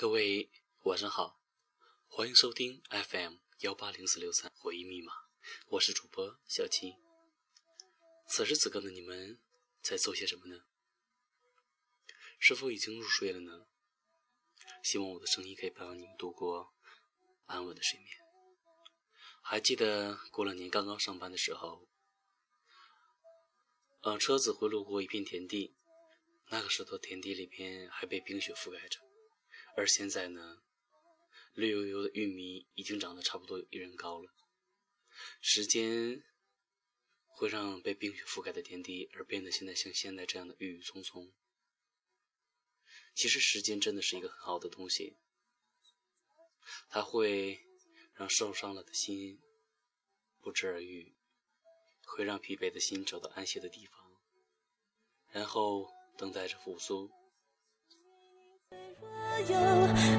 各位晚上好，欢迎收听 FM 幺八零四六三回忆密码，我是主播小七。此时此刻的你们在做些什么呢？是否已经入睡了呢？希望我的声音可以陪伴你们度过安稳的睡眠。还记得过了年刚刚上班的时候，呃，车子会路过一片田地，那个时候田地里边还被冰雪覆盖着。而现在呢，绿油油的玉米已经长得差不多有一人高了。时间会让被冰雪覆盖的天地而变得现在像现在这样的郁郁葱葱。其实时间真的是一个很好的东西，它会让受伤了的心不治而愈，会让疲惫的心找到安歇的地方，然后等待着复苏。有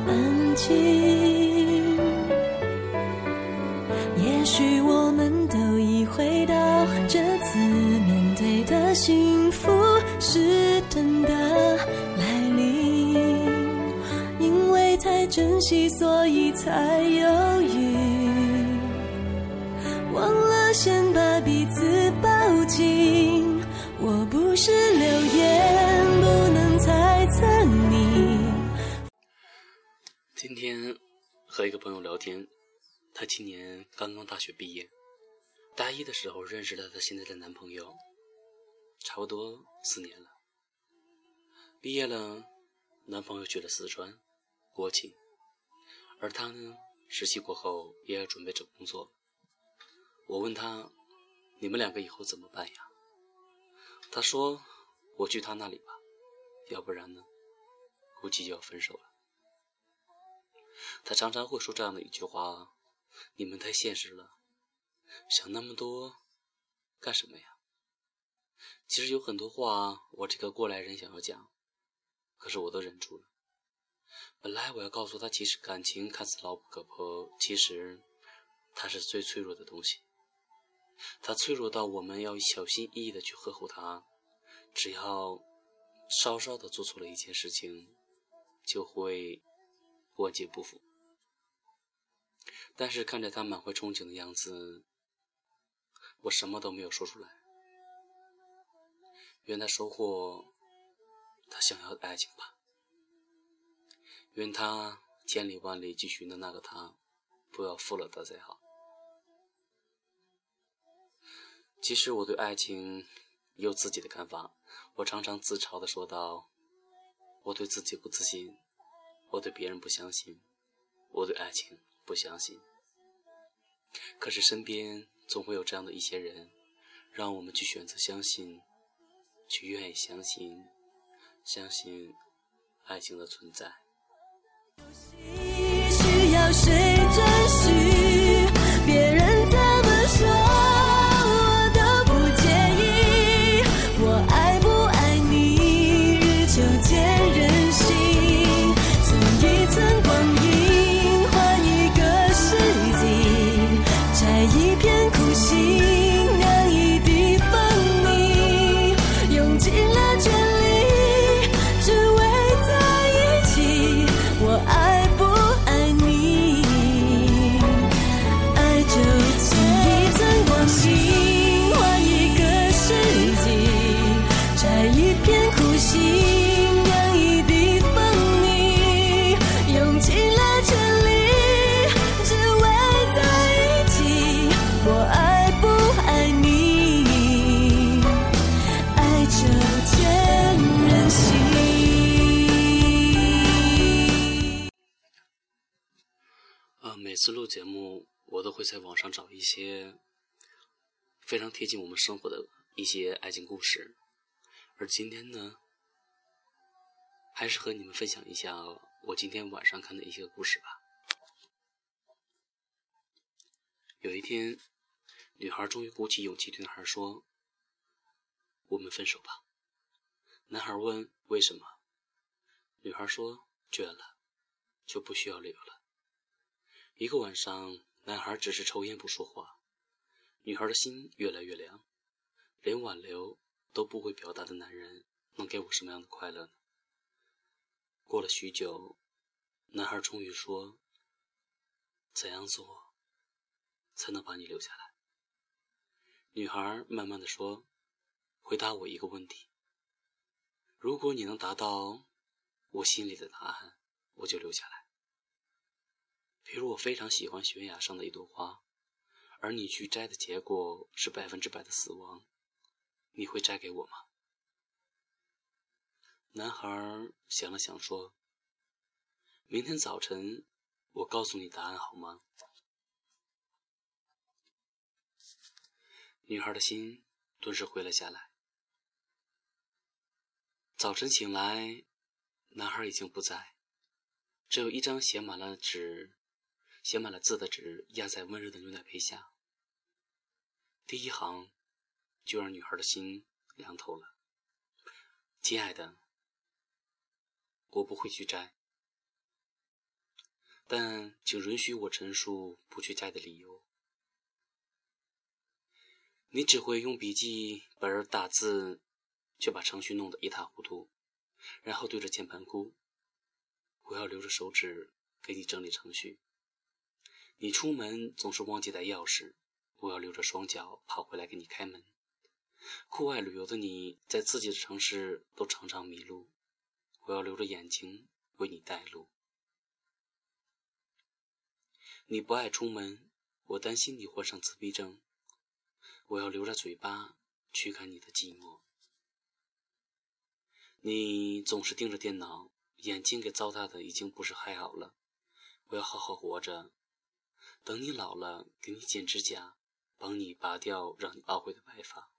安静，也许我们都已回到这次面对的幸福是真的来临，因为太珍惜，所以才有。朋友聊天，她今年刚刚大学毕业，大一的时候认识了她现在的男朋友，差不多四年了。毕业了，男朋友去了四川，国企，而她呢，实习过后也要准备找工作。我问她：“你们两个以后怎么办呀？”她说：“我去他那里吧，要不然呢，估计就要分手了。”他常常会说这样的一句话：“你们太现实了，想那么多干什么呀？”其实有很多话，我这个过来人想要讲，可是我都忍住了。本来我要告诉他，其实感情看似牢不可破，其实它是最脆弱的东西。它脆弱到我们要小心翼翼的去呵护它，只要稍稍的做错了一件事情，就会。万劫不复。但是看着他满怀憧憬的样子，我什么都没有说出来。愿他收获他想要的爱情吧。愿他千里万里去寻的那个他，不要负了他才好。其实我对爱情有自己的看法。我常常自嘲的说道：“我对自己不自信。”我对别人不相信，我对爱情不相信。可是身边总会有这样的一些人，让我们去选择相信，去愿意相信，相信爱情的存在。需要谁次录节目，我都会在网上找一些非常贴近我们生活的一些爱情故事，而今天呢，还是和你们分享一下我今天晚上看的一些故事吧。有一天，女孩终于鼓起勇气对男孩说：“我们分手吧。”男孩问：“为什么？”女孩说：“倦了，就不需要理由了。”一个晚上，男孩只是抽烟不说话，女孩的心越来越凉。连挽留都不会表达的男人，能给我什么样的快乐呢？过了许久，男孩终于说：“怎样做才能把你留下来？”女孩慢慢的说：“回答我一个问题。如果你能达到我心里的答案，我就留下来。比如我非常喜欢悬崖上的一朵花，而你去摘的结果是百分之百的死亡，你会摘给我吗？”男孩想了想说。明天早晨，我告诉你答案好吗？女孩的心顿时回了下来。早晨醒来，男孩已经不在，只有一张写满了纸、写满了字的纸压在温热的牛奶杯下。第一行就让女孩的心凉透了。亲爱的，我不会去摘。但请允许我陈述不去摘的理由。你只会用笔记本打字，却把程序弄得一塌糊涂，然后对着键盘哭。我要留着手指给你整理程序。你出门总是忘记带钥匙，我要留着双脚跑回来给你开门。酷爱旅游的你在自己的城市都常常迷路，我要留着眼睛为你带路。你不爱出门，我担心你患上自闭症。我要留着嘴巴驱赶你的寂寞。你总是盯着电脑，眼睛给糟蹋的已经不是还好了。我要好好活着，等你老了，给你剪指甲，帮你拔掉让你懊悔的白发，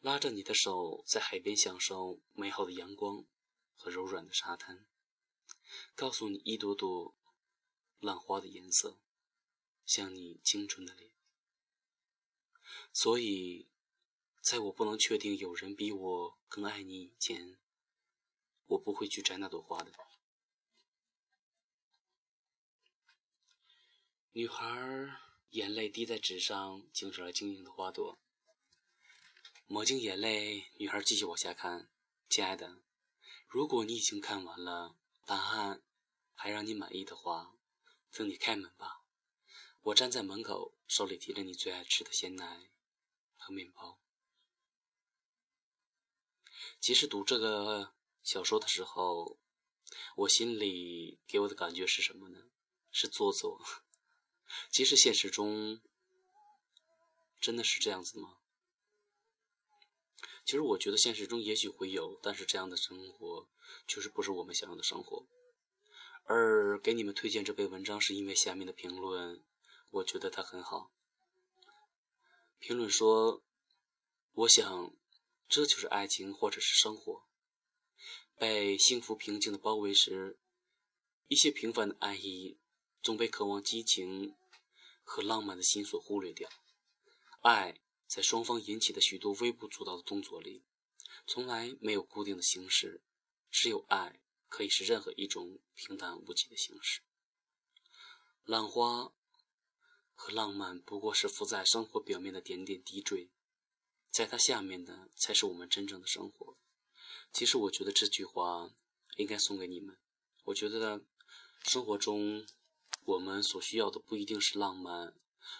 拉着你的手在海边享受美好的阳光和柔软的沙滩，告诉你一朵朵浪花的颜色。像你青春的脸，所以，在我不能确定有人比我更爱你以前，我不会去摘那朵花的。女孩眼泪滴在纸上，竟成了晶莹的花朵。抹净眼泪，女孩继续往下看。亲爱的，如果你已经看完了，答案还让你满意的话，请你开门吧。我站在门口，手里提着你最爱吃的鲜奶和面包。其实读这个小说的时候，我心里给我的感觉是什么呢？是做作。其实现实中真的是这样子吗？其实我觉得现实中也许会有，但是这样的生活确实不是我们想要的生活。而给你们推荐这篇文章，是因为下面的评论。我觉得他很好。评论说：“我想，这就是爱情，或者是生活。被幸福平静的包围时，一些平凡的爱意总被渴望激情和浪漫的心所忽略掉。爱在双方引起的许多微不足道的动作里，从来没有固定的形式。只有爱可以是任何一种平淡无奇的形式。浪花。”和浪漫不过是浮在生活表面的点点滴坠，在它下面的才是我们真正的生活。其实，我觉得这句话应该送给你们。我觉得生活中我们所需要的不一定是浪漫，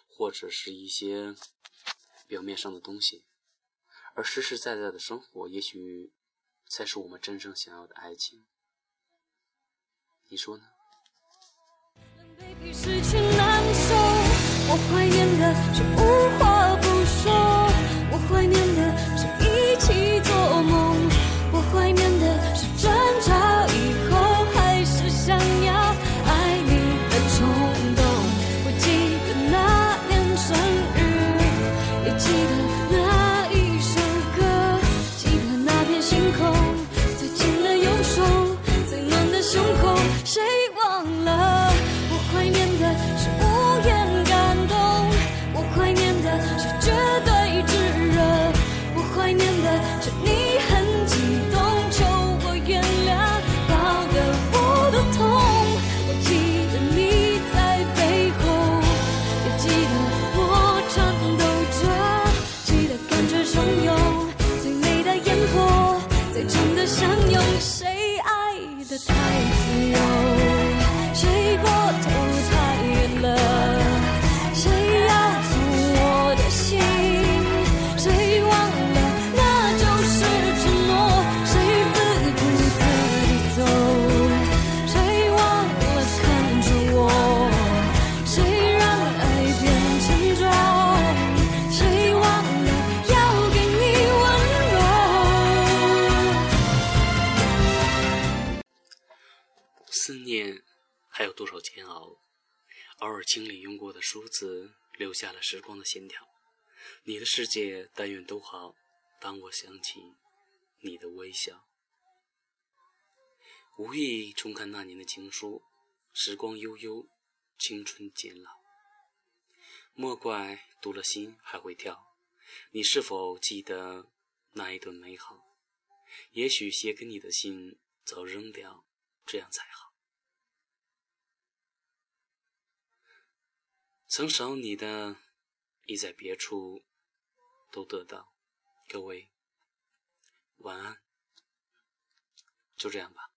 或者是一些表面上的东西，而实实在在的生活，也许才是我们真正想要的爱情。你说呢？我怀念的是无话不说，我怀念的用过的梳子，留下了时光的线条。你的世界，但愿都好。当我想起你的微笑，无意重看那年的情书，时光悠悠，青春渐老。莫怪读了心还会跳。你是否记得那一段美好？也许写给你的信早扔掉，这样才好。曾少你的，已在别处都得到。各位，晚安。就这样吧。